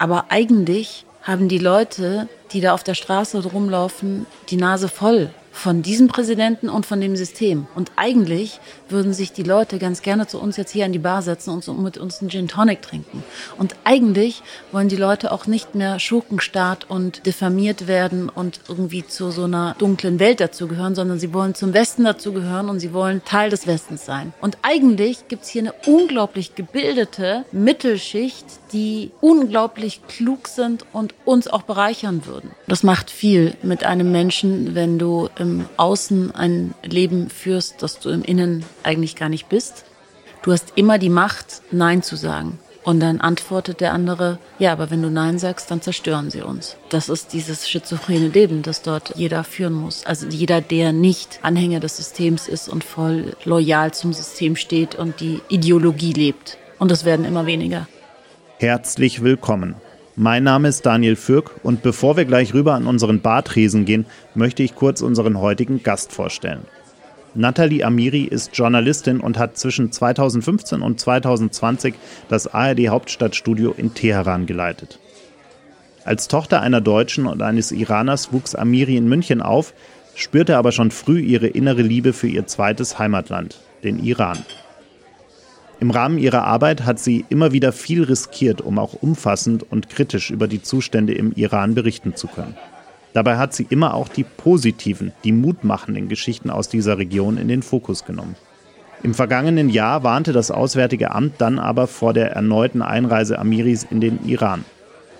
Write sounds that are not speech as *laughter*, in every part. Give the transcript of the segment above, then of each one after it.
Aber eigentlich haben die Leute, die da auf der Straße rumlaufen, die Nase voll von diesem Präsidenten und von dem System. Und eigentlich würden sich die Leute ganz gerne zu uns jetzt hier an die Bar setzen und mit uns einen Gin Tonic trinken. Und eigentlich wollen die Leute auch nicht mehr Schurkenstaat und diffamiert werden und irgendwie zu so einer dunklen Welt dazugehören, sondern sie wollen zum Westen dazugehören und sie wollen Teil des Westens sein. Und eigentlich gibt's hier eine unglaublich gebildete Mittelschicht, die unglaublich klug sind und uns auch bereichern würden. Das macht viel mit einem Menschen, wenn du im Außen ein Leben führst, das du im Innen eigentlich gar nicht bist. Du hast immer die Macht, Nein zu sagen. Und dann antwortet der andere, ja, aber wenn du Nein sagst, dann zerstören sie uns. Das ist dieses schizophrene Leben, das dort jeder führen muss. Also jeder, der nicht Anhänger des Systems ist und voll loyal zum System steht und die Ideologie lebt. Und das werden immer weniger. Herzlich willkommen. Mein Name ist Daniel Fürk und bevor wir gleich rüber an unseren Bartresen gehen, möchte ich kurz unseren heutigen Gast vorstellen. Nathalie Amiri ist Journalistin und hat zwischen 2015 und 2020 das ARD Hauptstadtstudio in Teheran geleitet. Als Tochter einer Deutschen und eines Iraners wuchs Amiri in München auf, spürte aber schon früh ihre innere Liebe für ihr zweites Heimatland, den Iran. Im Rahmen ihrer Arbeit hat sie immer wieder viel riskiert, um auch umfassend und kritisch über die Zustände im Iran berichten zu können. Dabei hat sie immer auch die positiven, die mutmachenden Geschichten aus dieser Region in den Fokus genommen. Im vergangenen Jahr warnte das Auswärtige Amt dann aber vor der erneuten Einreise Amiris in den Iran.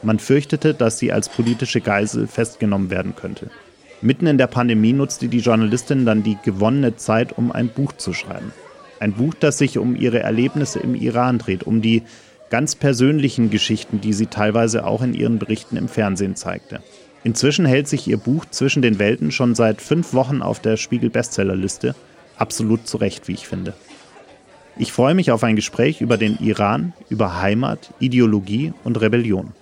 Man fürchtete, dass sie als politische Geisel festgenommen werden könnte. Mitten in der Pandemie nutzte die Journalistin dann die gewonnene Zeit, um ein Buch zu schreiben. Ein Buch, das sich um ihre Erlebnisse im Iran dreht, um die ganz persönlichen Geschichten, die sie teilweise auch in ihren Berichten im Fernsehen zeigte. Inzwischen hält sich ihr Buch Zwischen den Welten schon seit fünf Wochen auf der Spiegel-Bestsellerliste. Absolut zu Recht, wie ich finde. Ich freue mich auf ein Gespräch über den Iran, über Heimat, Ideologie und Rebellion.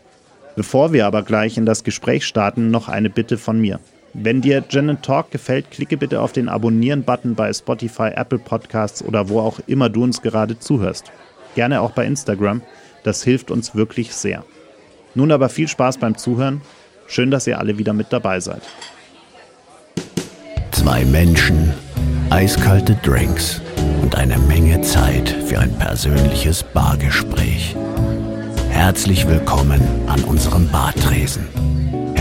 Bevor wir aber gleich in das Gespräch starten, noch eine Bitte von mir. Wenn dir Gen Talk gefällt, klicke bitte auf den Abonnieren-Button bei Spotify, Apple Podcasts oder wo auch immer du uns gerade zuhörst. Gerne auch bei Instagram. Das hilft uns wirklich sehr. Nun aber viel Spaß beim Zuhören Schön, dass ihr alle wieder mit dabei seid. Zwei Menschen, eiskalte Drinks und eine Menge Zeit für ein persönliches Bargespräch. Herzlich willkommen an unserem Bartresen.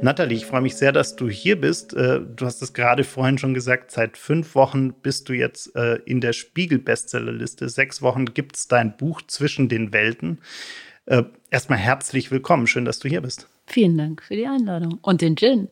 Nathalie, ich freue mich sehr, dass du hier bist. Äh, du hast es gerade vorhin schon gesagt, seit fünf Wochen bist du jetzt äh, in der Spiegel-Bestsellerliste. Sechs Wochen gibt es dein Buch Zwischen den Welten. Äh, erstmal herzlich willkommen. Schön, dass du hier bist. Vielen Dank für die Einladung und den Gin.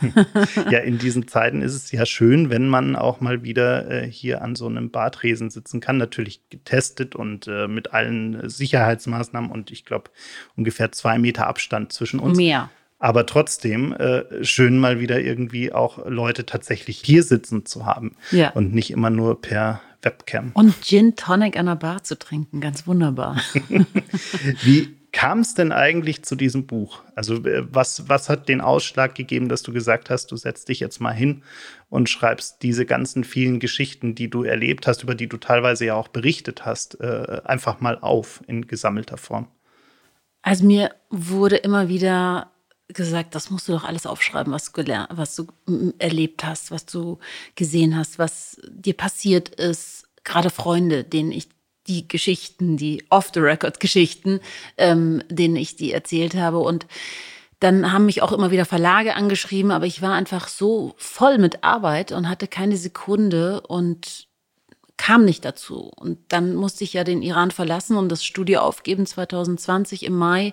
*laughs* ja, in diesen Zeiten ist es ja schön, wenn man auch mal wieder hier an so einem Bartresen sitzen kann. Natürlich getestet und mit allen Sicherheitsmaßnahmen und ich glaube ungefähr zwei Meter Abstand zwischen uns. Mehr. Aber trotzdem äh, schön mal wieder irgendwie auch Leute tatsächlich hier sitzen zu haben ja. und nicht immer nur per Webcam. Und Gin Tonic an der Bar zu trinken, ganz wunderbar. *laughs* Wie kam es denn eigentlich zu diesem Buch? Also äh, was, was hat den Ausschlag gegeben, dass du gesagt hast, du setzt dich jetzt mal hin und schreibst diese ganzen vielen Geschichten, die du erlebt hast, über die du teilweise ja auch berichtet hast, äh, einfach mal auf in gesammelter Form? Also mir wurde immer wieder gesagt, das musst du doch alles aufschreiben, was du gelernt, was du erlebt hast, was du gesehen hast, was dir passiert ist. Gerade Freunde, denen ich die Geschichten, die Off-the-Record-Geschichten, ähm, denen ich die erzählt habe. Und dann haben mich auch immer wieder Verlage angeschrieben, aber ich war einfach so voll mit Arbeit und hatte keine Sekunde und kam nicht dazu. Und dann musste ich ja den Iran verlassen und das Studio aufgeben 2020 im Mai,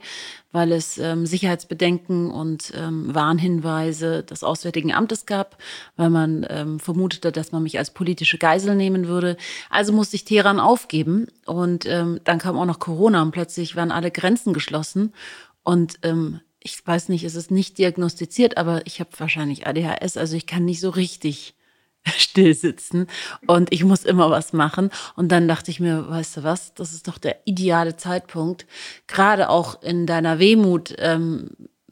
weil es ähm, Sicherheitsbedenken und ähm, Warnhinweise des Auswärtigen Amtes gab, weil man ähm, vermutete, dass man mich als politische Geisel nehmen würde. Also musste ich Teheran aufgeben und ähm, dann kam auch noch Corona und plötzlich waren alle Grenzen geschlossen und ähm, ich weiß nicht, es ist nicht diagnostiziert, aber ich habe wahrscheinlich ADHS, also ich kann nicht so richtig *laughs* still sitzen und ich muss immer was machen. Und dann dachte ich mir, weißt du was, das ist doch der ideale Zeitpunkt, gerade auch in deiner Wehmut ähm,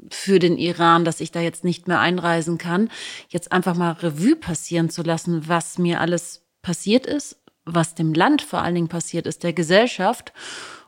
für den Iran, dass ich da jetzt nicht mehr einreisen kann, jetzt einfach mal Revue passieren zu lassen, was mir alles passiert ist, was dem Land vor allen Dingen passiert ist, der Gesellschaft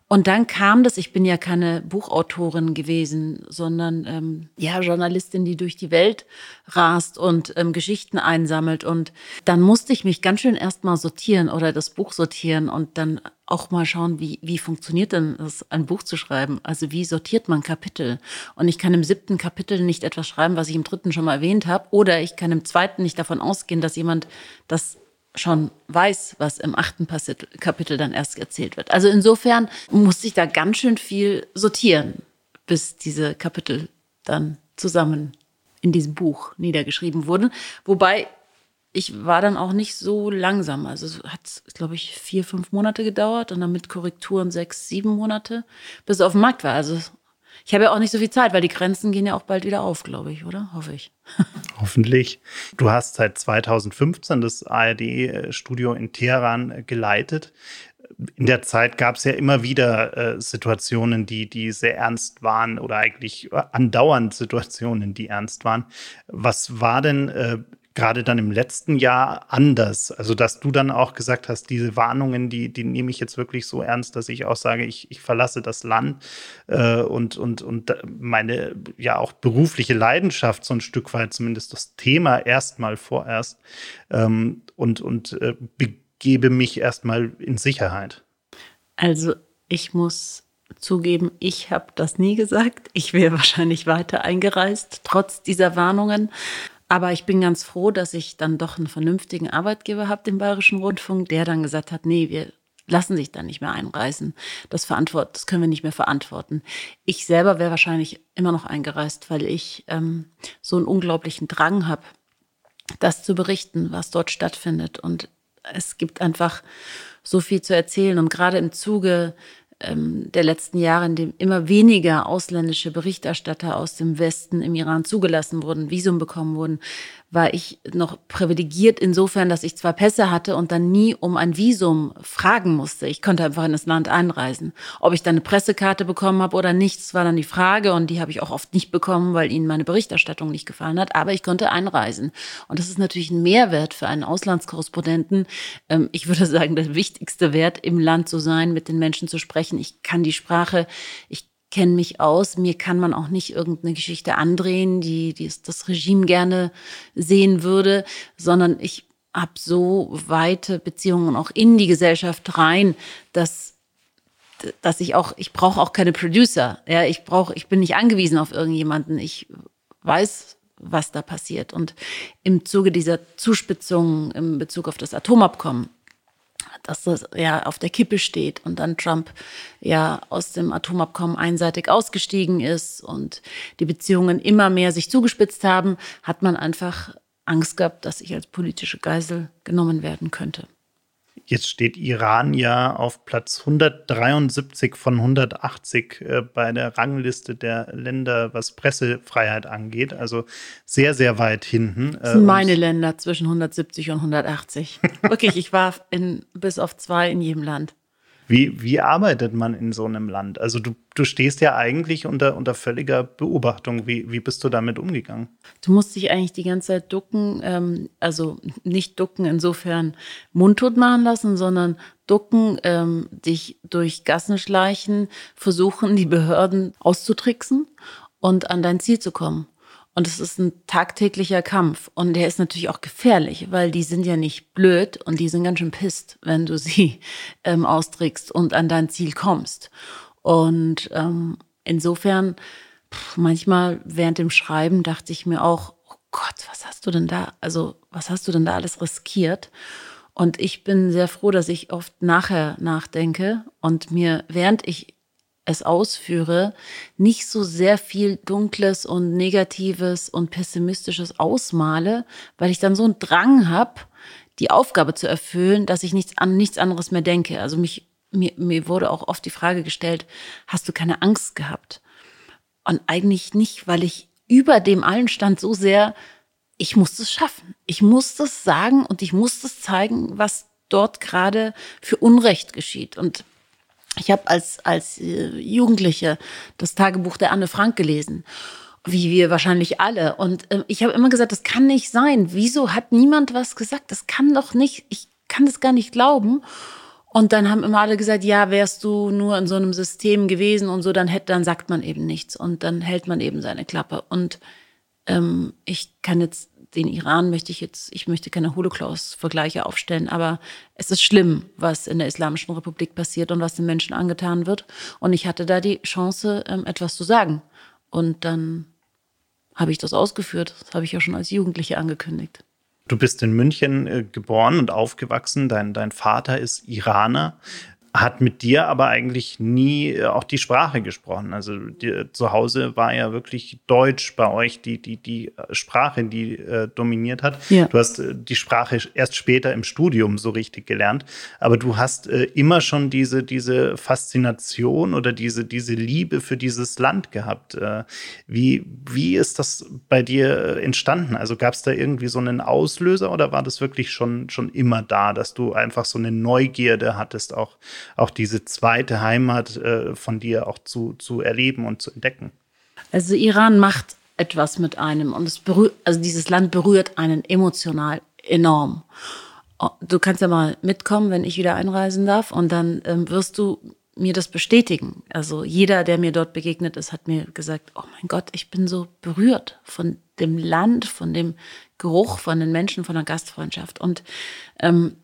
und dann kam das, ich bin ja keine Buchautorin gewesen, sondern ähm, ja Journalistin, die durch die Welt rast und ähm, Geschichten einsammelt. Und dann musste ich mich ganz schön erstmal sortieren oder das Buch sortieren und dann auch mal schauen, wie, wie funktioniert denn das, ein Buch zu schreiben? Also wie sortiert man Kapitel? Und ich kann im siebten Kapitel nicht etwas schreiben, was ich im dritten schon mal erwähnt habe, oder ich kann im zweiten nicht davon ausgehen, dass jemand das schon weiß, was im achten Kapitel dann erst erzählt wird. Also insofern musste ich da ganz schön viel sortieren, bis diese Kapitel dann zusammen in diesem Buch niedergeschrieben wurden. Wobei ich war dann auch nicht so langsam. Also es hat, glaube ich, vier, fünf Monate gedauert und dann mit Korrekturen sechs, sieben Monate, bis es auf dem Markt war. Also ich habe ja auch nicht so viel Zeit, weil die Grenzen gehen ja auch bald wieder auf, glaube ich, oder? Hoffe ich. *laughs* Hoffentlich. Du hast seit 2015 das ARD-Studio in Teheran geleitet. In der Zeit gab es ja immer wieder äh, Situationen, die, die sehr ernst waren oder eigentlich andauernd Situationen, die ernst waren. Was war denn äh, gerade dann im letzten Jahr anders? Also, dass du dann auch gesagt hast, diese Warnungen, die, die nehme ich jetzt wirklich so ernst, dass ich auch sage, ich, ich verlasse das Land äh, und, und, und meine ja auch berufliche Leidenschaft, so ein Stück weit zumindest das Thema erstmal vorerst ähm, und, und äh, begebe mich erstmal in Sicherheit. Also, ich muss zugeben, ich habe das nie gesagt. Ich wäre *laughs* wahrscheinlich weiter eingereist, trotz dieser Warnungen. Aber ich bin ganz froh, dass ich dann doch einen vernünftigen Arbeitgeber habe, den Bayerischen Rundfunk, der dann gesagt hat, nee, wir lassen sich da nicht mehr einreisen. Das, verantwort das können wir nicht mehr verantworten. Ich selber wäre wahrscheinlich immer noch eingereist, weil ich ähm, so einen unglaublichen Drang habe, das zu berichten, was dort stattfindet. Und es gibt einfach so viel zu erzählen. Und gerade im Zuge ähm, der letzten Jahre, in dem immer weniger ausländische Berichterstatter aus dem Westen im Iran zugelassen wurden, Visum bekommen wurden, war ich noch privilegiert insofern, dass ich zwar Pässe hatte und dann nie um ein Visum fragen musste. Ich konnte einfach in das Land einreisen. Ob ich dann eine Pressekarte bekommen habe oder nicht, das war dann die Frage und die habe ich auch oft nicht bekommen, weil ihnen meine Berichterstattung nicht gefallen hat. Aber ich konnte einreisen. Und das ist natürlich ein Mehrwert für einen Auslandskorrespondenten. Ähm, ich würde *laughs* sagen, der wichtigste Wert im Land zu sein, mit den Menschen zu sprechen. Ich kann die Sprache, ich kenne mich aus. Mir kann man auch nicht irgendeine Geschichte andrehen, die, die das Regime gerne sehen würde, sondern ich habe so weite Beziehungen auch in die Gesellschaft rein, dass dass ich auch ich brauche auch keine Producer. Ja, ich brauche ich bin nicht angewiesen auf irgendjemanden. Ich weiß was da passiert. Und im Zuge dieser Zuspitzung im Bezug auf das Atomabkommen dass das ja auf der Kippe steht und dann Trump ja aus dem Atomabkommen einseitig ausgestiegen ist und die Beziehungen immer mehr sich zugespitzt haben, hat man einfach Angst gehabt, dass ich als politische Geisel genommen werden könnte. Jetzt steht Iran ja auf Platz 173 von 180 äh, bei der Rangliste der Länder, was Pressefreiheit angeht. Also sehr, sehr weit hinten. Das sind äh, meine Länder zwischen 170 und 180. *laughs* Wirklich, ich war in, bis auf zwei in jedem Land. Wie, wie arbeitet man in so einem Land? Also du, du stehst ja eigentlich unter, unter völliger Beobachtung. Wie, wie bist du damit umgegangen? Du musst dich eigentlich die ganze Zeit ducken, ähm, also nicht ducken insofern mundtot machen lassen, sondern ducken, ähm, dich durch Gassen schleichen, versuchen, die Behörden auszutricksen und an dein Ziel zu kommen. Und es ist ein tagtäglicher Kampf. Und der ist natürlich auch gefährlich, weil die sind ja nicht blöd und die sind ganz schön pisst, wenn du sie *laughs* ähm, austrickst und an dein Ziel kommst. Und ähm, insofern, pff, manchmal während dem Schreiben dachte ich mir auch, oh Gott, was hast du denn da, also was hast du denn da alles riskiert? Und ich bin sehr froh, dass ich oft nachher nachdenke und mir, während ich es ausführe, nicht so sehr viel Dunkles und Negatives und Pessimistisches ausmale, weil ich dann so einen Drang habe, die Aufgabe zu erfüllen, dass ich nichts an nichts anderes mehr denke. Also mich, mir, mir wurde auch oft die Frage gestellt, hast du keine Angst gehabt? Und eigentlich nicht, weil ich über dem allen stand so sehr, ich musste es schaffen. Ich musste es sagen und ich musste es zeigen, was dort gerade für Unrecht geschieht. Und ich habe als, als äh, Jugendliche das Tagebuch der Anne Frank gelesen wie wir wahrscheinlich alle. Und äh, ich habe immer gesagt, das kann nicht sein. Wieso hat niemand was gesagt? Das kann doch nicht, ich kann das gar nicht glauben. Und dann haben immer alle gesagt, ja, wärst du nur in so einem System gewesen und so, dann hätte, dann sagt man eben nichts und dann hält man eben seine Klappe. Und ähm, ich kann jetzt den Iran möchte ich jetzt, ich möchte keine Holocaust-Vergleiche aufstellen, aber es ist schlimm, was in der Islamischen Republik passiert und was den Menschen angetan wird. Und ich hatte da die Chance, ähm, etwas zu sagen. Und dann habe ich das ausgeführt. Das habe ich ja schon als Jugendliche angekündigt. Du bist in München äh, geboren und aufgewachsen. Dein, dein Vater ist Iraner hat mit dir aber eigentlich nie äh, auch die Sprache gesprochen. Also die, zu Hause war ja wirklich Deutsch bei euch die, die, die äh, Sprache, die äh, dominiert hat. Ja. Du hast äh, die Sprache erst später im Studium so richtig gelernt, aber du hast äh, immer schon diese, diese Faszination oder diese, diese Liebe für dieses Land gehabt. Äh, wie, wie ist das bei dir entstanden? Also gab es da irgendwie so einen Auslöser oder war das wirklich schon, schon immer da, dass du einfach so eine Neugierde hattest, auch auch diese zweite Heimat äh, von dir auch zu, zu erleben und zu entdecken. Also Iran macht etwas mit einem und es berührt, also dieses Land berührt einen emotional enorm. Oh, du kannst ja mal mitkommen, wenn ich wieder einreisen darf und dann ähm, wirst du mir das bestätigen. Also jeder, der mir dort begegnet ist, hat mir gesagt, oh mein Gott, ich bin so berührt von dem Land, von dem Geruch, von den Menschen, von der Gastfreundschaft. Und ähm,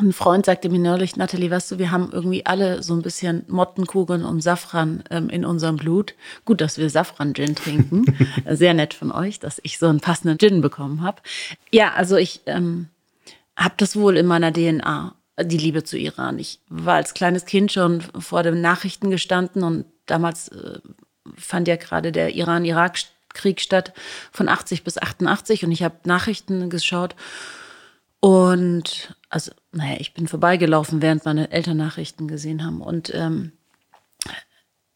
ein Freund sagte mir neulich, Nathalie, weißt du, wir haben irgendwie alle so ein bisschen Mottenkugeln und Safran ähm, in unserem Blut. Gut, dass wir Safran-Gin trinken. *laughs* Sehr nett von euch, dass ich so einen passenden Gin bekommen habe. Ja, also ich ähm, habe das wohl in meiner DNA, die Liebe zu Iran. Ich war als kleines Kind schon vor den Nachrichten gestanden und damals äh, fand ja gerade der Iran-Irak-Krieg statt von 80 bis 88 und ich habe Nachrichten geschaut und also, naja, ich bin vorbeigelaufen, während meine Eltern Nachrichten gesehen haben. Und, ähm,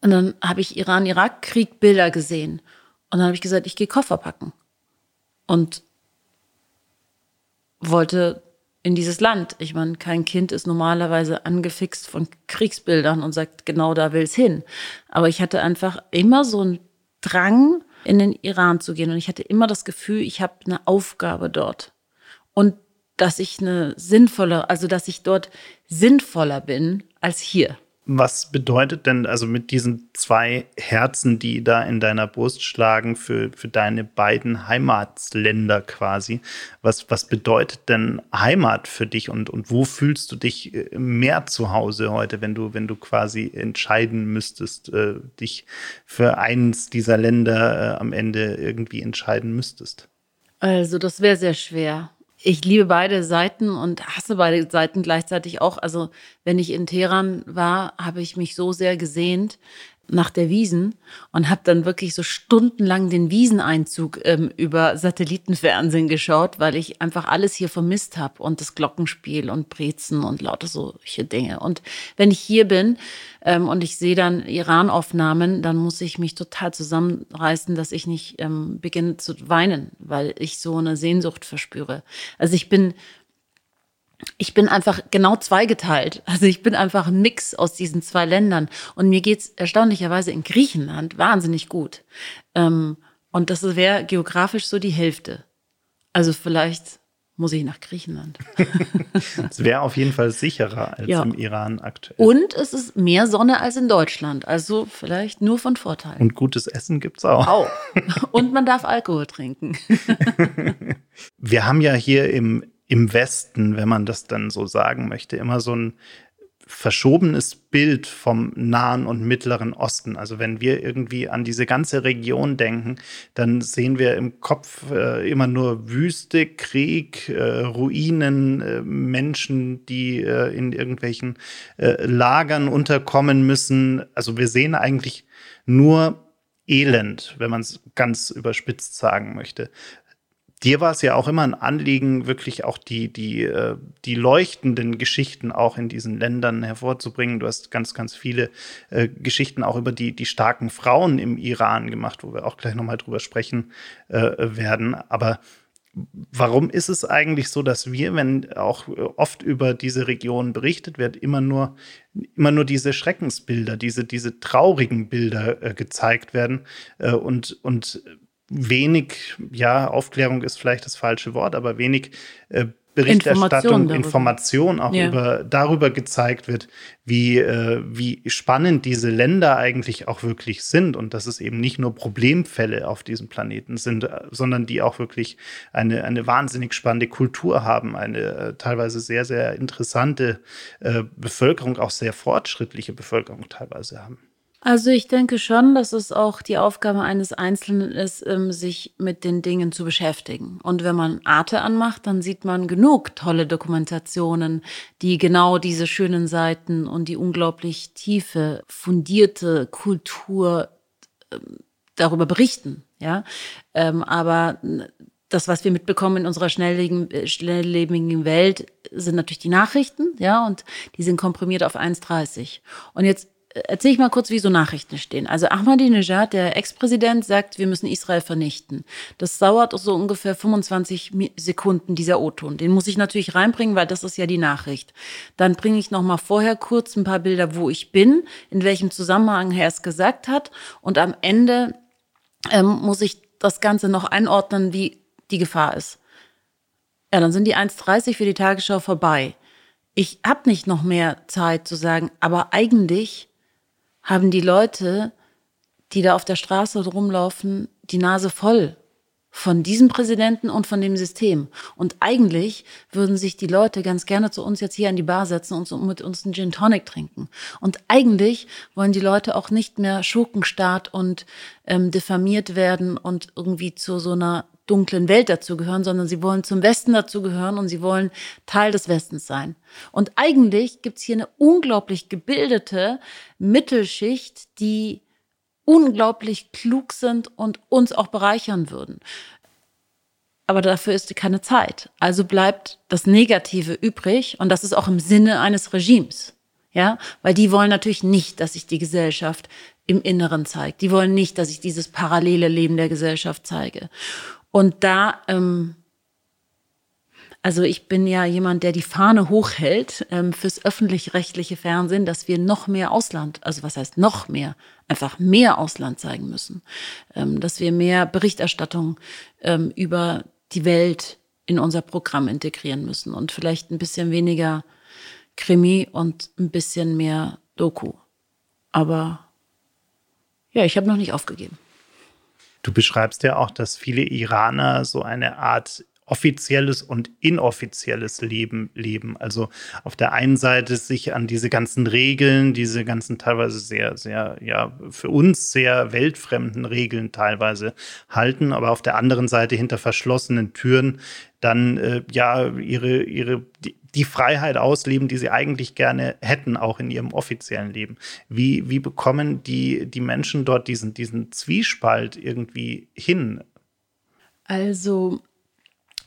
und dann habe ich Iran-Irak-Krieg Bilder gesehen. Und dann habe ich gesagt, ich gehe Koffer packen. Und wollte in dieses Land. Ich meine, kein Kind ist normalerweise angefixt von Kriegsbildern und sagt, genau da will es hin. Aber ich hatte einfach immer so einen Drang, in den Iran zu gehen. Und ich hatte immer das Gefühl, ich habe eine Aufgabe dort. Und dass ich eine sinnvolle, also dass ich dort sinnvoller bin als hier. Was bedeutet denn also mit diesen zwei Herzen, die da in deiner Brust schlagen für, für deine beiden Heimatländer quasi? Was, was bedeutet denn Heimat für dich und, und wo fühlst du dich äh, mehr zu Hause heute, wenn du, wenn du quasi entscheiden müsstest, äh, dich für eins dieser Länder äh, am Ende irgendwie entscheiden müsstest? Also, das wäre sehr schwer ich liebe beide Seiten und hasse beide Seiten gleichzeitig auch. Also wenn ich in Teheran war, habe ich mich so sehr gesehnt nach der Wiesen und habe dann wirklich so stundenlang den Wieseneinzug ähm, über Satellitenfernsehen geschaut, weil ich einfach alles hier vermisst habe und das Glockenspiel und Brezen und lauter solche Dinge. Und wenn ich hier bin ähm, und ich sehe dann Iran-Aufnahmen, dann muss ich mich total zusammenreißen, dass ich nicht ähm, beginne zu weinen, weil ich so eine Sehnsucht verspüre. Also ich bin ich bin einfach genau zweigeteilt. Also ich bin einfach ein Mix aus diesen zwei Ländern. Und mir geht's erstaunlicherweise in Griechenland wahnsinnig gut. Ähm, und das wäre geografisch so die Hälfte. Also vielleicht muss ich nach Griechenland. *laughs* Es wäre auf jeden Fall sicherer als ja. im Iran aktuell. Und es ist mehr Sonne als in Deutschland. Also vielleicht nur von Vorteil. Und gutes Essen gibt's auch. Auch. Und man darf Alkohol trinken. *laughs* Wir haben ja hier im im Westen, wenn man das dann so sagen möchte, immer so ein verschobenes Bild vom Nahen und Mittleren Osten. Also wenn wir irgendwie an diese ganze Region denken, dann sehen wir im Kopf äh, immer nur Wüste, Krieg, äh, Ruinen, äh, Menschen, die äh, in irgendwelchen äh, Lagern unterkommen müssen. Also wir sehen eigentlich nur Elend, wenn man es ganz überspitzt sagen möchte. Dir war es ja auch immer ein Anliegen, wirklich auch die, die, äh, die leuchtenden Geschichten auch in diesen Ländern hervorzubringen. Du hast ganz, ganz viele äh, Geschichten auch über die, die starken Frauen im Iran gemacht, wo wir auch gleich nochmal drüber sprechen äh, werden. Aber warum ist es eigentlich so, dass wir, wenn auch oft über diese Region berichtet wird, immer nur, immer nur diese Schreckensbilder, diese, diese traurigen Bilder äh, gezeigt werden äh, und, und wenig, ja, Aufklärung ist vielleicht das falsche Wort, aber wenig äh, Berichterstattung, Information, Information auch ja. über, darüber gezeigt wird, wie, äh, wie spannend diese Länder eigentlich auch wirklich sind und dass es eben nicht nur Problemfälle auf diesem Planeten sind, äh, sondern die auch wirklich eine, eine wahnsinnig spannende Kultur haben, eine äh, teilweise sehr, sehr interessante äh, Bevölkerung, auch sehr fortschrittliche Bevölkerung teilweise haben. Also ich denke schon, dass es auch die Aufgabe eines Einzelnen ist, ähm, sich mit den Dingen zu beschäftigen. Und wenn man Arte anmacht, dann sieht man genug tolle Dokumentationen, die genau diese schönen Seiten und die unglaublich tiefe, fundierte Kultur ähm, darüber berichten. Ja, ähm, aber das, was wir mitbekommen in unserer schnelllebigen, schnelllebigen Welt, sind natürlich die Nachrichten, ja, und die sind komprimiert auf 1,30. Und jetzt erzähle ich mal kurz, wie so Nachrichten stehen. Also Ahmadinejad, der Ex-Präsident, sagt, wir müssen Israel vernichten. Das dauert so ungefähr 25 Sekunden, dieser O-Ton. Den muss ich natürlich reinbringen, weil das ist ja die Nachricht. Dann bringe ich noch mal vorher kurz ein paar Bilder, wo ich bin, in welchem Zusammenhang er es gesagt hat. Und am Ende ähm, muss ich das Ganze noch einordnen, wie die Gefahr ist. Ja, dann sind die 1.30 für die Tagesschau vorbei. Ich habe nicht noch mehr Zeit zu sagen, aber eigentlich haben die Leute, die da auf der Straße rumlaufen, die Nase voll von diesem Präsidenten und von dem System. Und eigentlich würden sich die Leute ganz gerne zu uns jetzt hier an die Bar setzen und mit uns einen Gin Tonic trinken. Und eigentlich wollen die Leute auch nicht mehr Schurkenstaat und ähm, diffamiert werden und irgendwie zu so einer dunklen Welt dazugehören, sondern sie wollen zum Westen dazugehören und sie wollen Teil des Westens sein. Und eigentlich gibt's hier eine unglaublich gebildete Mittelschicht, die unglaublich klug sind und uns auch bereichern würden. Aber dafür ist keine Zeit. Also bleibt das Negative übrig und das ist auch im Sinne eines Regimes. Ja, weil die wollen natürlich nicht, dass sich die Gesellschaft im Inneren zeigt. Die wollen nicht, dass ich dieses parallele Leben der Gesellschaft zeige. Und da, ähm, also ich bin ja jemand, der die Fahne hochhält ähm, fürs öffentlich-rechtliche Fernsehen, dass wir noch mehr Ausland, also was heißt noch mehr, einfach mehr Ausland zeigen müssen, ähm, dass wir mehr Berichterstattung ähm, über die Welt in unser Programm integrieren müssen und vielleicht ein bisschen weniger Krimi und ein bisschen mehr Doku. Aber ja, ich habe noch nicht aufgegeben. Du beschreibst ja auch, dass viele Iraner so eine Art offizielles und inoffizielles Leben leben. Also auf der einen Seite sich an diese ganzen Regeln, diese ganzen teilweise sehr, sehr, ja, für uns sehr weltfremden Regeln teilweise halten, aber auf der anderen Seite hinter verschlossenen Türen dann äh, ja ihre, ihre, die, Freiheit ausleben, die sie eigentlich gerne hätten, auch in ihrem offiziellen Leben. Wie, wie bekommen die, die Menschen dort diesen, diesen Zwiespalt irgendwie hin? Also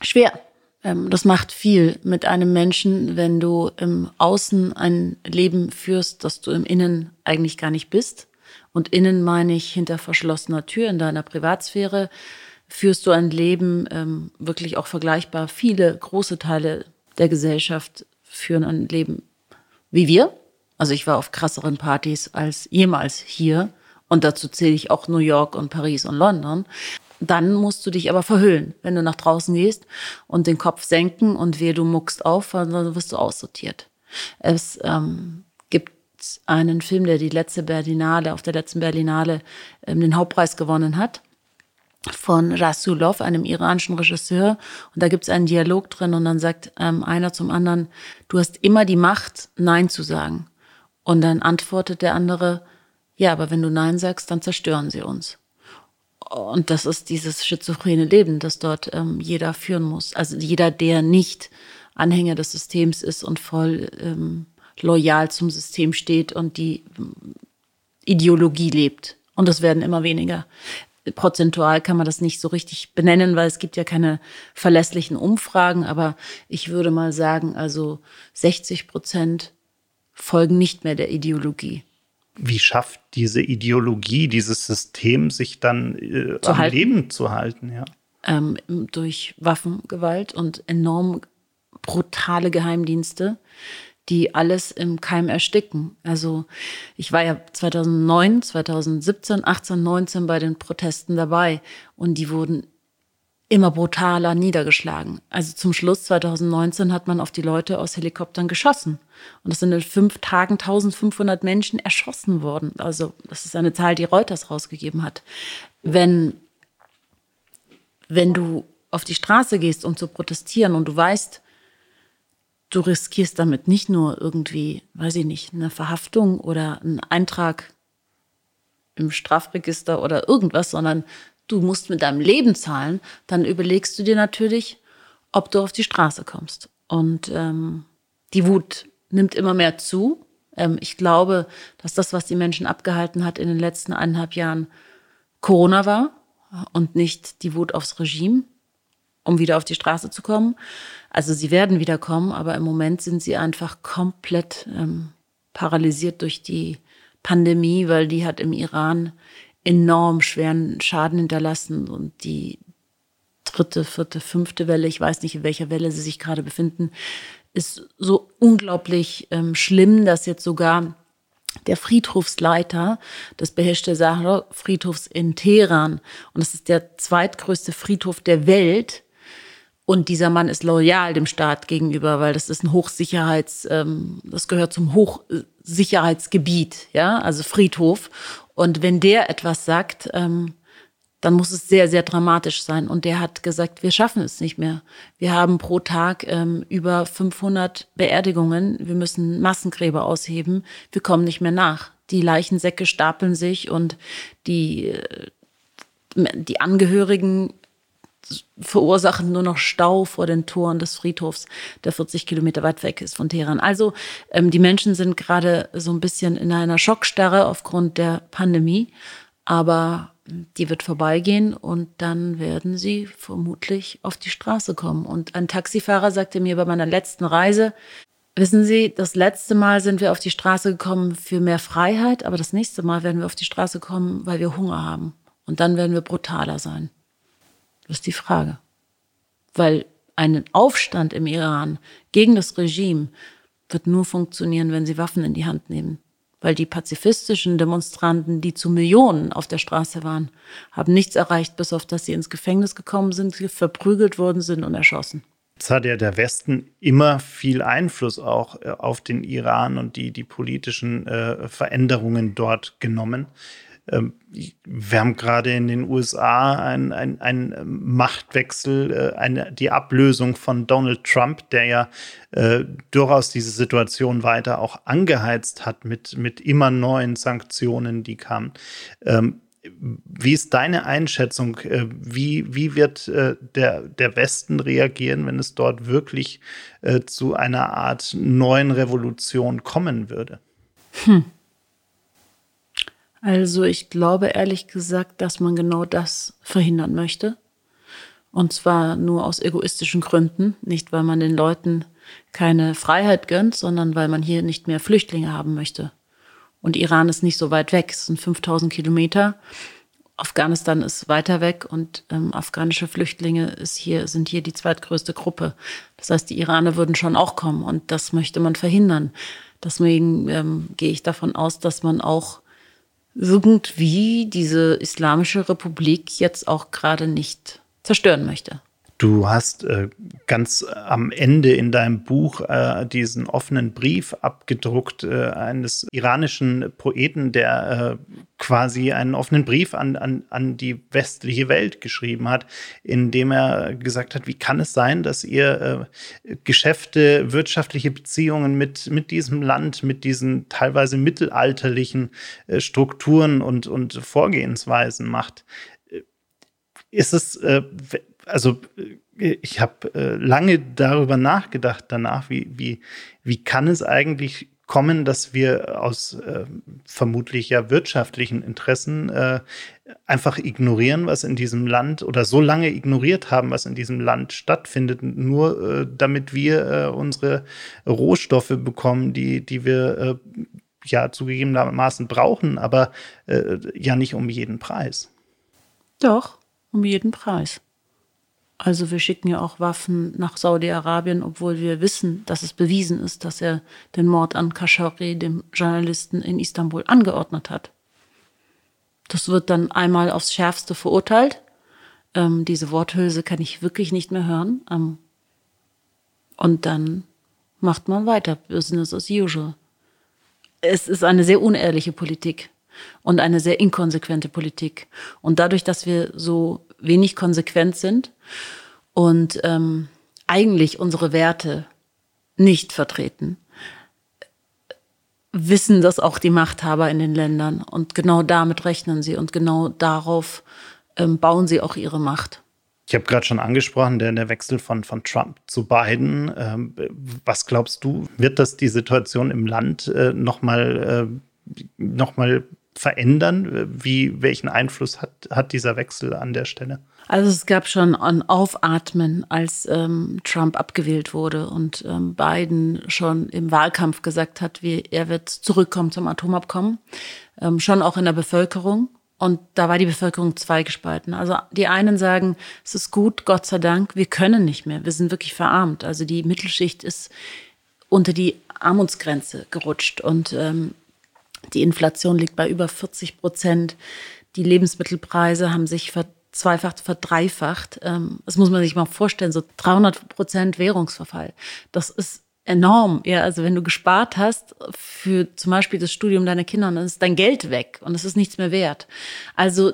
schwer. Ähm, das macht viel mit einem Menschen, wenn du im Außen ein Leben führst, das du im Innen eigentlich gar nicht bist. Und innen meine ich hinter verschlossener Tür in deiner Privatsphäre führst du ein Leben ähm, wirklich auch vergleichbar. Viele große Teile der Gesellschaft führen ein Leben wie wir. Also ich war auf krasseren Partys als jemals hier. Und dazu zähle ich auch New York und Paris und London. Dann musst du dich aber verhüllen, wenn du nach draußen gehst und den Kopf senken und wehe, du muckst auf, dann wirst du aussortiert. Es ähm, gibt einen Film, der die letzte Berlinale, auf der letzten Berlinale ähm, den Hauptpreis gewonnen hat von Rasulov, einem iranischen Regisseur. Und da gibt es einen Dialog drin und dann sagt ähm, einer zum anderen, du hast immer die Macht, Nein zu sagen. Und dann antwortet der andere, ja, aber wenn du Nein sagst, dann zerstören sie uns. Und das ist dieses schizophrene Leben, das dort ähm, jeder führen muss. Also jeder, der nicht Anhänger des Systems ist und voll ähm, loyal zum System steht und die ähm, Ideologie lebt. Und das werden immer weniger prozentual kann man das nicht so richtig benennen, weil es gibt ja keine verlässlichen Umfragen, aber ich würde mal sagen, also 60 Prozent folgen nicht mehr der Ideologie. Wie schafft diese Ideologie, dieses System, sich dann äh, am halten. Leben zu halten? Ja. ähm, durch Waffengewalt und enorm brutale Geheimdienste, die alles im Keim ersticken. Also ich war ja 2009, 2017, 18, 19 bei den Protesten dabei und die wurden immer brutaler niedergeschlagen. Also zum Schluss 2019 hat man auf die Leute aus Helikoptern geschossen. Und es sind in fünf Tagen 1500 Menschen erschossen worden. Also das ist eine Zahl, die Reuters rausgegeben hat. Wenn, wenn du auf die Straße gehst, um zu protestieren und du weißt, du riskierst damit nicht nur irgendwie, weiß ich nicht, eine Verhaftung oder einen Eintrag im Strafregister oder irgendwas, sondern du musst mit deinem Leben zahlen, dann überlegst du dir natürlich, ob du auf die Straße kommst. Und ähm, die Wut nimmt immer mehr zu. Ähm, ich glaube, dass das, was die Menschen abgehalten hat in den letzten eineinhalb Jahren, Corona war und nicht die Wut aufs Regime, um wieder auf die Straße zu kommen. Also sie werden wieder kommen, aber im Moment sind sie einfach komplett ähm, paralysiert durch die Pandemie, weil die hat im Iran enorm schweren Schaden hinterlassen und die dritte, vierte, fünfte Welle, ich weiß nicht, in welcher Welle sie sich gerade befinden, ist so unglaublich ähm, schlimm, dass jetzt sogar der Friedhofsleiter des Beherrschte Sahara-Friedhofs in Teheran, und das ist der zweitgrößte Friedhof der Welt, und dieser Mann ist loyal dem Staat gegenüber, weil das ist ein Hochsicherheits, ähm, das gehört zum Hochsicherheitsgebiet, ja, also Friedhof. Und wenn der etwas sagt, ähm, dann muss es sehr, sehr dramatisch sein. Und der hat gesagt, wir schaffen es nicht mehr. Wir haben pro Tag ähm, über 500 Beerdigungen. Wir müssen Massengräber ausheben. Wir kommen nicht mehr nach. Die Leichensäcke stapeln sich und die, äh, die Angehörigen verursachen nur noch Stau vor den Toren des Friedhofs, der 40 Kilometer weit weg ist von Teheran. Also ähm, die Menschen sind gerade so ein bisschen in einer Schockstarre aufgrund der Pandemie, aber die wird vorbeigehen und dann werden sie vermutlich auf die Straße kommen. Und ein Taxifahrer sagte mir bei meiner letzten Reise, wissen Sie, das letzte Mal sind wir auf die Straße gekommen für mehr Freiheit, aber das nächste Mal werden wir auf die Straße kommen, weil wir Hunger haben. Und dann werden wir brutaler sein. Das ist die Frage. Weil ein Aufstand im Iran gegen das Regime wird nur funktionieren, wenn sie Waffen in die Hand nehmen. Weil die pazifistischen Demonstranten, die zu Millionen auf der Straße waren, haben nichts erreicht, bis auf dass sie ins Gefängnis gekommen sind, verprügelt worden sind und erschossen. Jetzt hat ja der Westen immer viel Einfluss auch äh, auf den Iran und die, die politischen äh, Veränderungen dort genommen. Ähm, wir haben gerade in den USA einen ein Machtwechsel, äh, eine, die Ablösung von Donald Trump, der ja äh, durchaus diese Situation weiter auch angeheizt hat mit, mit immer neuen Sanktionen, die kamen. Ähm, wie ist deine Einschätzung? Äh, wie, wie wird äh, der, der Westen reagieren, wenn es dort wirklich zu einer Art neuen Revolution kommen würde? Hm. Also ich glaube ehrlich gesagt, dass man genau das verhindern möchte. Und zwar nur aus egoistischen Gründen, nicht weil man den Leuten keine Freiheit gönnt, sondern weil man hier nicht mehr Flüchtlinge haben möchte. Und Iran ist nicht so weit weg, es sind 5000 Kilometer. Afghanistan ist weiter weg und ähm, afghanische Flüchtlinge ist hier, sind hier die zweitgrößte Gruppe. Das heißt, die Iraner würden schon auch kommen und das möchte man verhindern. Deswegen ähm, gehe ich davon aus, dass man auch irgendwie diese Islamische Republik jetzt auch gerade nicht zerstören möchte. Du hast äh, ganz am Ende in deinem Buch äh, diesen offenen Brief abgedruckt äh, eines iranischen Poeten, der äh, quasi einen offenen Brief an, an, an die westliche Welt geschrieben hat, in dem er gesagt hat, wie kann es sein, dass ihr äh, Geschäfte, wirtschaftliche Beziehungen mit, mit diesem Land, mit diesen teilweise mittelalterlichen äh, Strukturen und, und Vorgehensweisen macht? Ist es also äh, ich habe äh, lange darüber nachgedacht danach, wie, wie, wie kann es eigentlich kommen, dass wir aus äh, vermutlich ja wirtschaftlichen Interessen äh, einfach ignorieren, was in diesem Land oder so lange ignoriert haben, was in diesem Land stattfindet, nur äh, damit wir äh, unsere Rohstoffe bekommen, die, die wir äh, ja zugegebenermaßen brauchen, aber ja nicht um jeden Preis. Doch, um jeden Preis. Also wir schicken ja auch Waffen nach Saudi-Arabien, obwohl wir wissen, dass es bewiesen ist, dass er den Mord an Khashoggi, dem Journalisten in Istanbul, angeordnet hat. Das wird dann einmal aufs Schärfste verurteilt. Ähm, diese Worthülse kann ich wirklich nicht mehr hören. Ähm, und dann macht man weiter. Business as usual. Es ist eine sehr unehrliche Politik und eine sehr inkonsequente Politik. Und dadurch, dass wir so wenig konsequent sind und ähm, eigentlich unsere Werte nicht vertreten, wissen das auch die Machthaber in den Ländern. Und genau damit rechnen sie und genau darauf ähm, bauen sie auch ihre Macht. Ich habe gerade schon angesprochen, der, der Wechsel von, von Trump zu Biden. Ähm, was glaubst du, wird das die Situation im Land äh, nochmal äh, noch verändern? Wie, welchen Einfluss hat, hat dieser Wechsel an der Stelle? Also es gab schon ein Aufatmen, als ähm, Trump abgewählt wurde und ähm, Biden schon im Wahlkampf gesagt hat, wie er wird zurückkommen zum Atomabkommen, ähm, schon auch in der Bevölkerung. Und da war die Bevölkerung zweigespalten. Also die einen sagen, es ist gut, Gott sei Dank, wir können nicht mehr, wir sind wirklich verarmt. Also die Mittelschicht ist unter die Armutsgrenze gerutscht und ähm, die Inflation liegt bei über 40 Prozent. Die Lebensmittelpreise haben sich verzweifacht, verdreifacht. Ähm, das muss man sich mal vorstellen, so 300 Prozent Währungsverfall. Das ist enorm. Ja, also wenn du gespart hast für zum Beispiel das Studium deiner Kinder, dann ist dein Geld weg und es ist nichts mehr wert. Also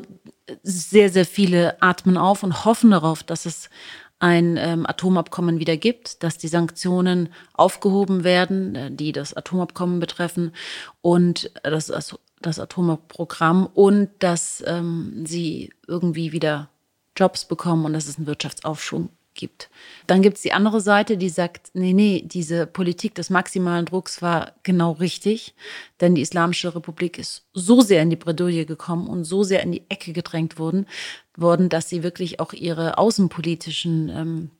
sehr, sehr viele atmen auf und hoffen darauf, dass es ein ähm, Atomabkommen wieder gibt, dass die Sanktionen aufgehoben werden, äh, die das Atomabkommen betreffen und das, das Atomprogramm und dass ähm, sie irgendwie wieder Jobs bekommen und dass es einen Wirtschaftsaufschwung gibt. Dann gibt es die andere Seite, die sagt, nee, nee, diese Politik des maximalen Drucks war genau richtig, denn die Islamische Republik ist so sehr in die Bredouille gekommen und so sehr in die Ecke gedrängt worden, worden, dass sie wirklich auch ihre außenpolitischen ähm,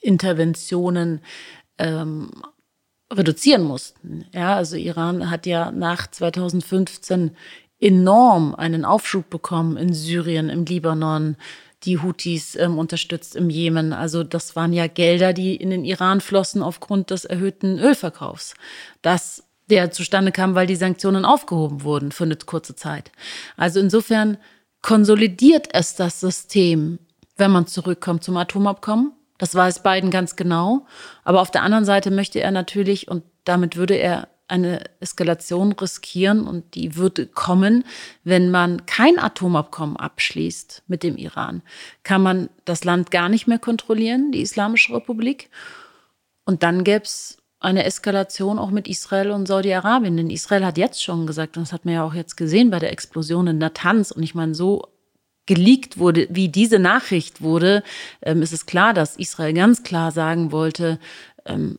Interventionen ähm, reduzieren mussten. Ja, also Iran hat ja nach 2015 enorm einen Aufschub bekommen in Syrien, im Libanon, die Houthis ähm, unterstützt im Jemen. Also das waren ja Gelder, die in den Iran flossen aufgrund des erhöhten Ölverkaufs. Das der zustande kam, weil die Sanktionen aufgehoben wurden für eine kurze Zeit. Also insofern konsolidiert es das System, wenn man zurückkommt zum Atomabkommen. Das weiß Biden ganz genau. Aber auf der anderen Seite möchte er natürlich, und damit würde er eine Eskalation riskieren und die würde kommen, wenn man kein Atomabkommen abschließt mit dem Iran, kann man das Land gar nicht mehr kontrollieren, die Islamische Republik. Und dann gäbe es eine Eskalation auch mit Israel und Saudi-Arabien. Denn Israel hat jetzt schon gesagt, und das hat man ja auch jetzt gesehen bei der Explosion in Natanz, und ich meine, so geleakt wurde, wie diese Nachricht wurde, ähm, ist es klar, dass Israel ganz klar sagen wollte, ähm,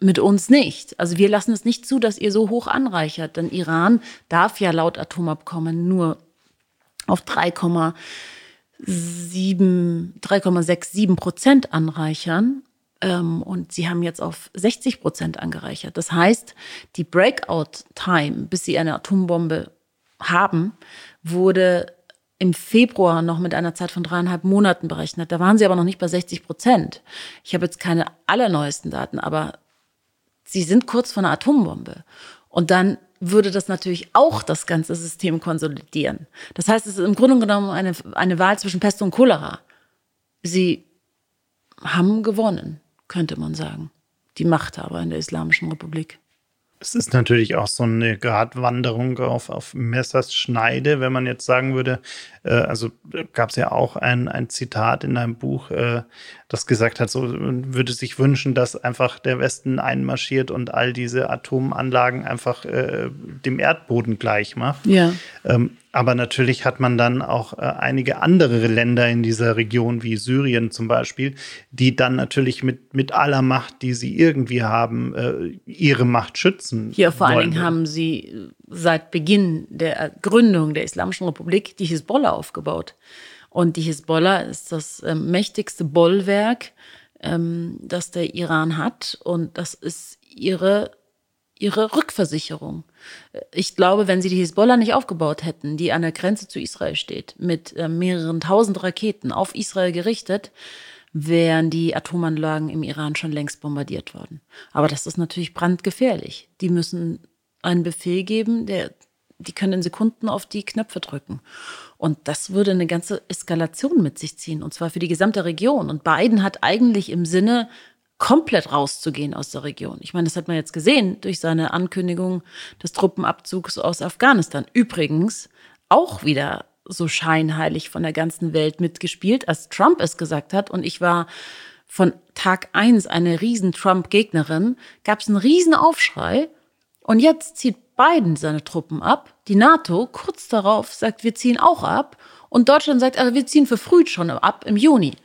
mit uns nicht. Also wir lassen es nicht zu, dass ihr so hoch anreichert, denn Iran darf ja laut Atomabkommen nur auf 3,7, 3,67 Prozent anreichern. Ähm, und sie haben jetzt auf 60 Prozent angereichert. Das heißt, die Breakout-Time, bis sie eine Atombombe haben, wurde im Februar noch mit einer Zeit von dreieinhalb Monaten berechnet. Da waren sie aber noch nicht bei 60 Prozent. Ich habe jetzt keine allerneuesten Daten, aber sie sind kurz vor einer Atombombe. Und dann würde das natürlich auch das ganze System konsolidieren. Das heißt, es ist im Grunde genommen eine, eine Wahl zwischen Pest und Cholera. Sie haben gewonnen, könnte man sagen. Die Machthaber in der Islamischen Republik. Es ist natürlich auch so eine Gratwanderung auf, auf Messerschneide, wenn man jetzt sagen würde, äh, also gab es ja auch ein, ein Zitat in einem Buch, äh, das gesagt hat, so würde sich wünschen, dass einfach der Westen einmarschiert und all diese Atomanlagen einfach äh, dem Erdboden gleich macht. Ja. Ähm, aber natürlich hat man dann auch äh, einige andere Länder in dieser Region, wie Syrien zum Beispiel, die dann natürlich mit, mit aller Macht, die sie irgendwie haben, äh, ihre Macht schützen. Hier vor wollen. allen Dingen haben sie äh, seit Beginn der Gründung der Islamischen Republik die Hisbollah aufgebaut. Und die Hisbollah ist das äh, mächtigste Bollwerk, ähm, das der Iran hat. Und das ist ihre ihre Rückversicherung. Ich glaube, wenn sie die Hisbollah nicht aufgebaut hätten, die an der Grenze zu Israel steht, mit äh, mehreren tausend Raketen auf Israel gerichtet, wären die Atomanlagen im Iran schon längst bombardiert worden. Aber das ist natürlich brandgefährlich. Die müssen einen Befehl geben, der, die können in Sekunden auf die Knöpfe drücken. Und das würde eine ganze Eskalation mit sich ziehen, und zwar für die gesamte Region. Und Biden hat eigentlich im Sinne, komplett rauszugehen aus der Region. Ich meine, das hat man jetzt gesehen durch seine Ankündigung des Truppenabzugs aus Afghanistan. Übrigens auch wieder so scheinheilig von der ganzen Welt mitgespielt, als Trump es gesagt hat. Und ich war von Tag eins eine riesen Trump-Gegnerin, gab es einen riesen Aufschrei. Und jetzt zieht Biden seine Truppen ab. Die NATO kurz darauf sagt, wir ziehen auch ab. Und Deutschland sagt, also wir ziehen verfrüht schon ab im Juni.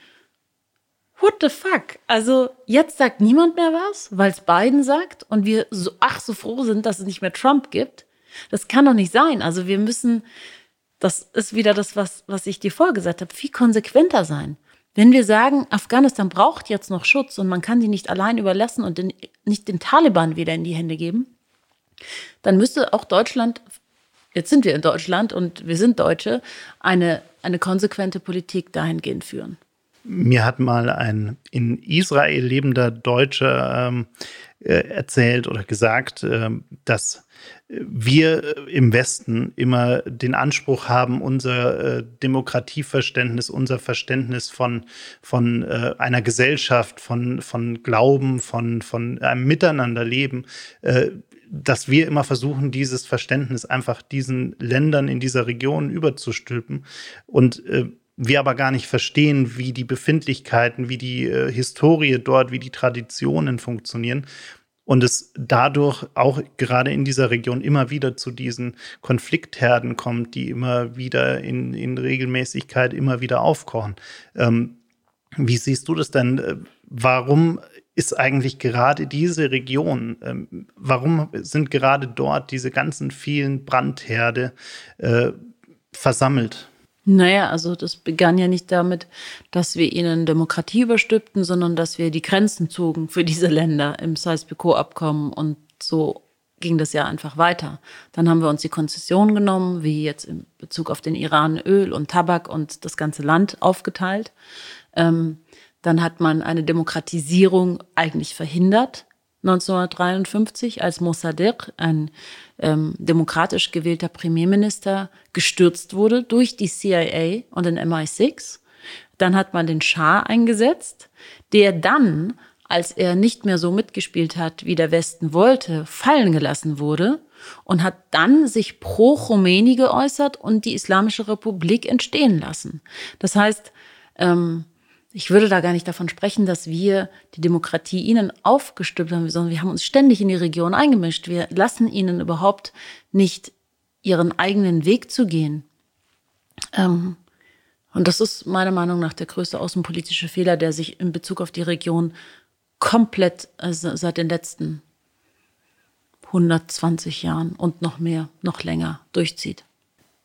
What the fuck? Also jetzt sagt niemand mehr was, weil es Biden sagt und wir so, ach so froh sind, dass es nicht mehr Trump gibt. Das kann doch nicht sein. Also wir müssen das ist wieder das, was, was ich dir vorgesagt habe, viel konsequenter sein. Wenn wir sagen, Afghanistan braucht jetzt noch Schutz und man kann die nicht allein überlassen und den, nicht den Taliban wieder in die Hände geben, dann müsste auch Deutschland, jetzt sind wir in Deutschland und wir sind Deutsche, eine, eine konsequente Politik dahingehend führen. Mir hat mal ein in Israel lebender Deutscher ähm, äh, erzählt oder gesagt, äh, dass wir im Westen immer den Anspruch haben, unser äh, Demokratieverständnis, unser Verständnis von, von äh, einer Gesellschaft, von, von Glauben, von, von einem Miteinanderleben, äh, dass wir immer versuchen, dieses Verständnis einfach diesen Ländern in dieser Region überzustülpen. Und äh, wir aber gar nicht verstehen, wie die Befindlichkeiten, wie die äh, Historie dort, wie die Traditionen funktionieren und es dadurch auch gerade in dieser Region immer wieder zu diesen Konfliktherden kommt, die immer wieder in, in Regelmäßigkeit immer wieder aufkochen. Ähm, wie siehst du das denn? Äh, warum ist eigentlich gerade diese Region, ähm, warum sind gerade dort diese ganzen vielen Brandherde äh, versammelt? Naja, also das begann ja nicht damit, dass wir ihnen Demokratie überstülpten, sondern dass wir die Grenzen zogen für diese Länder im Sykes-Picot-Abkommen und so ging das ja einfach weiter. Dann haben wir uns die Konzession genommen, wie jetzt in Bezug auf den Iran Öl und Tabak und das ganze Land aufgeteilt. Ähm, dann hat man eine Demokratisierung eigentlich verhindert 1953, als Mossadegh, ein ähm, demokratisch gewählter Premierminister, gestürzt wurde durch die CIA und den MI6. Dann hat man den Schah eingesetzt, der dann, als er nicht mehr so mitgespielt hat, wie der Westen wollte, fallen gelassen wurde und hat dann sich pro Khomeini geäußert und die Islamische Republik entstehen lassen. Das heißt, ähm, ich würde da gar nicht davon sprechen, dass wir die Demokratie ihnen aufgestülpt haben, sondern wir haben uns ständig in die Region eingemischt. Wir lassen ihnen überhaupt nicht ihren eigenen Weg zu gehen. Ähm, und das ist meiner Meinung nach der größte außenpolitische Fehler, der sich in Bezug auf die Region komplett also seit den letzten 120 Jahren und noch mehr, noch länger durchzieht.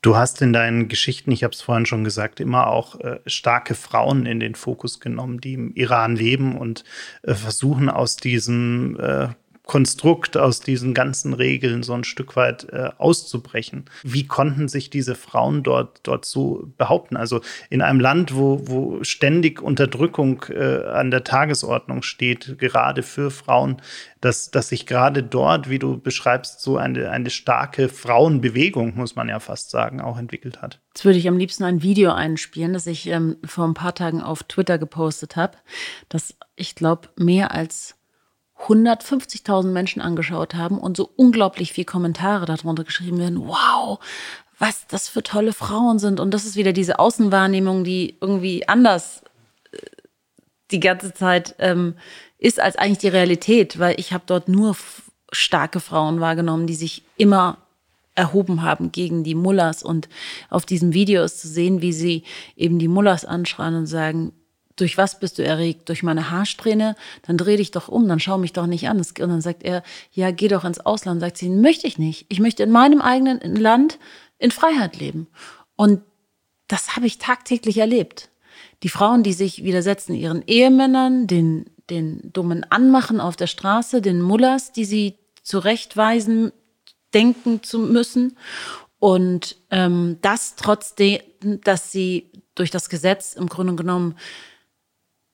Du hast in deinen Geschichten, ich habe es vorhin schon gesagt, immer auch äh, starke Frauen in den Fokus genommen, die im Iran leben und äh, versuchen aus diesem äh, Konstrukt, aus diesen ganzen Regeln so ein Stück weit äh, auszubrechen. Wie konnten sich diese Frauen dort, dort so behaupten? Also in einem Land, wo, wo ständig Unterdrückung äh, an der Tagesordnung steht, gerade für Frauen, dass, dass sich gerade dort, wie du beschreibst, so eine, eine starke Frauenbewegung, muss man ja fast sagen, auch entwickelt hat. Jetzt würde ich am liebsten ein Video einspielen, das ich ähm, vor ein paar Tagen auf Twitter gepostet habe, das ich glaube mehr als 150.000 Menschen angeschaut haben und so unglaublich viel Kommentare darunter geschrieben werden. Wow, was das für tolle Frauen sind. Und das ist wieder diese Außenwahrnehmung, die irgendwie anders äh, die ganze Zeit ähm, ist als eigentlich die Realität, weil ich habe dort nur starke Frauen wahrgenommen, die sich immer erhoben haben gegen die Mullers. Und auf diesem Video ist zu sehen, wie sie eben die Mullers anschreien und sagen, durch was bist du erregt? Durch meine Haarsträhne? Dann dreh dich doch um, dann schau mich doch nicht an. Und dann sagt er, ja, geh doch ins Ausland. Sagt sie, möchte ich nicht. Ich möchte in meinem eigenen Land in Freiheit leben. Und das habe ich tagtäglich erlebt. Die Frauen, die sich widersetzen ihren Ehemännern, den, den dummen Anmachen auf der Straße, den Mullers, die sie zurechtweisen denken zu müssen. Und ähm, das trotzdem, dass sie durch das Gesetz im Grunde genommen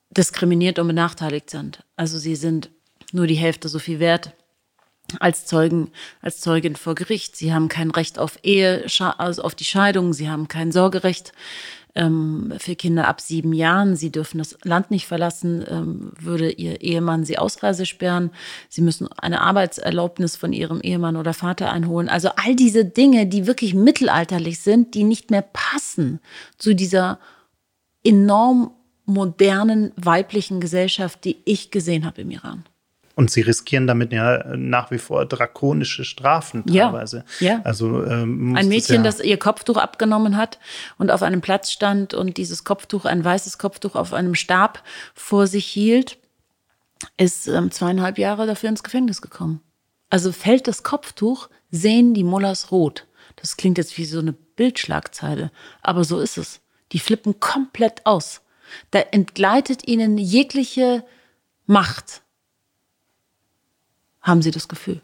diskriminiert und benachteiligt sind. Also sie sind nur die Hälfte so viel wert als Zeugen, als Zeugin vor Gericht. Sie haben kein Recht auf Ehe, also auf die Scheidung. Sie haben kein Sorgerecht ähm, für Kinder ab sieben Jahren. Sie dürfen das Land nicht verlassen, ähm, würde ihr Ehemann sie Ausreise sperren. Sie müssen eine Arbeitserlaubnis von ihrem Ehemann oder Vater einholen. Also all diese Dinge, die wirklich mittelalterlich sind, die nicht mehr passen zu dieser enorm modernen weiblichen Gesellschaft, die ich gesehen habe im Iran. Und sie riskieren damit ja nach wie vor drakonische Strafen teilweise. Ja. ja. Also ähm, ein Mädchen, das, ja das ihr Kopftuch abgenommen hat und auf einem Platz stand und dieses Kopftuch, ein weißes Kopftuch auf einem Stab vor sich hielt, ist ähm, zweieinhalb Jahre dafür ins Gefängnis gekommen. Also fällt das Kopftuch, sehen die Mullers rot. Das klingt jetzt wie so eine Bildschlagzeile, aber so ist es. Die flippen komplett aus. Da entgleitet ihnen jegliche Macht haben sie das Gefühl.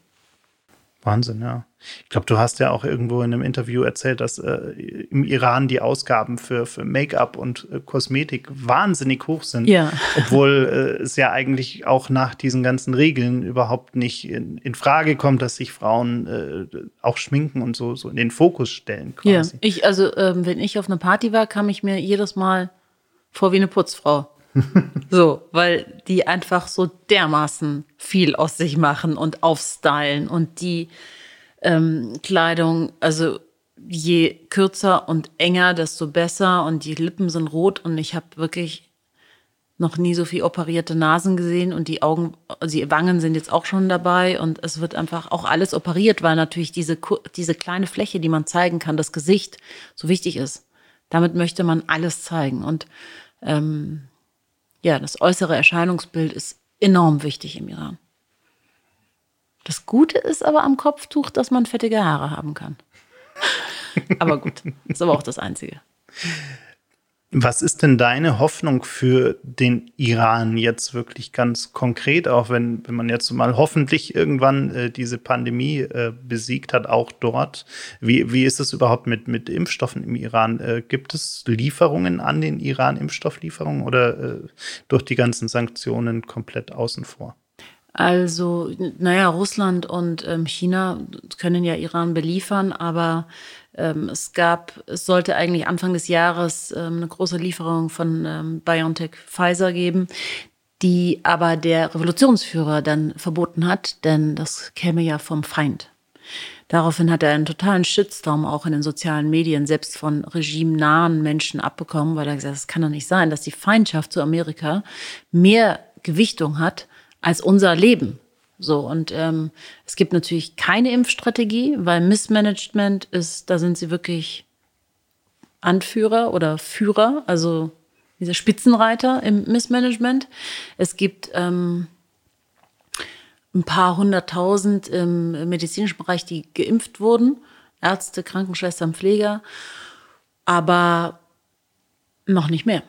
Wahnsinn, ja. Ich glaube, du hast ja auch irgendwo in einem Interview erzählt, dass äh, im Iran die Ausgaben für, für Make-up und äh, Kosmetik wahnsinnig hoch sind. Ja. Obwohl äh, es ja eigentlich auch nach diesen ganzen Regeln überhaupt nicht in, in Frage kommt, dass sich Frauen äh, auch schminken und so, so in den Fokus stellen. Quasi. Ja, ich, also ähm, wenn ich auf einer Party war, kam ich mir jedes Mal vor wie eine Putzfrau *laughs* so, weil die einfach so dermaßen viel aus sich machen und aufstylen und die ähm, Kleidung, also je kürzer und enger, desto besser und die Lippen sind rot und ich habe wirklich noch nie so viel operierte Nasen gesehen und die Augen, die Wangen sind jetzt auch schon dabei und es wird einfach auch alles operiert, weil natürlich diese, diese kleine Fläche, die man zeigen kann, das Gesicht, so wichtig ist. Damit möchte man alles zeigen und ähm, ja, das äußere Erscheinungsbild ist enorm wichtig im Iran. Das Gute ist aber am Kopftuch, dass man fettige Haare haben kann. *laughs* aber gut, ist aber auch das Einzige. Was ist denn deine Hoffnung für den Iran jetzt wirklich ganz konkret, auch wenn, wenn man jetzt mal hoffentlich irgendwann äh, diese Pandemie äh, besiegt hat, auch dort? Wie, wie ist es überhaupt mit, mit Impfstoffen im Iran? Äh, gibt es Lieferungen an den Iran, Impfstofflieferungen oder äh, durch die ganzen Sanktionen komplett außen vor? Also, naja, Russland und ähm, China können ja Iran beliefern, aber ähm, es gab, es sollte eigentlich Anfang des Jahres ähm, eine große Lieferung von ähm, BioNTech Pfizer geben, die aber der Revolutionsführer dann verboten hat, denn das käme ja vom Feind. Daraufhin hat er einen totalen Shitstorm auch in den sozialen Medien, selbst von regimenahen Menschen abbekommen, weil er gesagt hat, es kann doch nicht sein, dass die Feindschaft zu Amerika mehr Gewichtung hat als unser Leben. So, und ähm, es gibt natürlich keine Impfstrategie, weil Missmanagement ist, da sind sie wirklich Anführer oder Führer, also dieser Spitzenreiter im Missmanagement. Es gibt ähm, ein paar hunderttausend im medizinischen Bereich, die geimpft wurden. Ärzte, Krankenschwestern, Pfleger. Aber noch nicht mehr.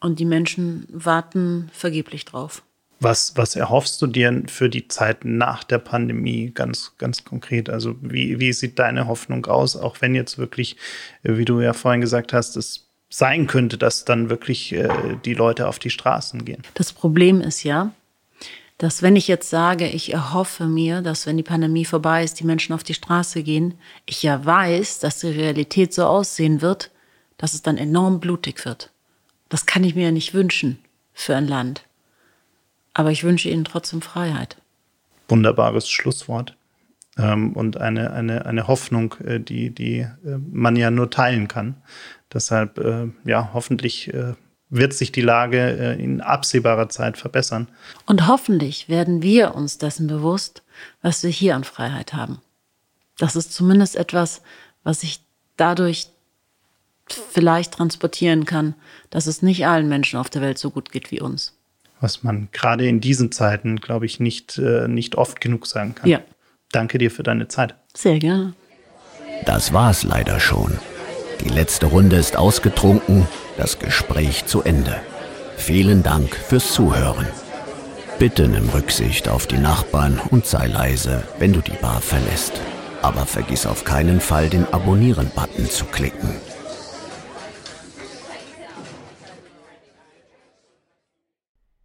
Und die Menschen warten vergeblich drauf. Was, was erhoffst du dir für die Zeit nach der Pandemie ganz, ganz konkret? Also wie, wie sieht deine Hoffnung aus, auch wenn jetzt wirklich, äh, wie du ja vorhin gesagt hast, es sein könnte, dass dann wirklich äh, die Leute auf die Straßen gehen? Das Problem ist ja, dass wenn ich jetzt sage, ich erhoffe mir, dass wenn die Pandemie vorbei ist, die Menschen auf die Straße gehen, ich ja weiß, dass die Realität so aussehen wird, dass es dann enorm blutig wird. Das kann ich mir ja nicht wünschen für ein Land. Aber ich wünsche Ihnen trotzdem Freiheit. Wunderbares Schlusswort. Ähm, und eine, eine, eine Hoffnung, äh, die, die äh, man ja nur teilen kann. Deshalb, äh, ja, hoffentlich wird sich die Lage in absehbarer Zeit verbessern. Und hoffentlich werden wir uns dessen bewusst, was wir hier an Freiheit haben. Das ist zumindest etwas, was ich dadurch vielleicht transportieren kann, dass es nicht allen Menschen auf der Welt so gut geht wie uns was man gerade in diesen Zeiten, glaube ich, nicht, äh, nicht oft genug sagen kann. Ja. Danke dir für deine Zeit. Sehr gerne. Das war's leider schon. Die letzte Runde ist ausgetrunken, das Gespräch zu Ende. Vielen Dank fürs Zuhören. Bitte nimm Rücksicht auf die Nachbarn und sei leise, wenn du die Bar verlässt. Aber vergiss auf keinen Fall den Abonnieren-Button zu klicken.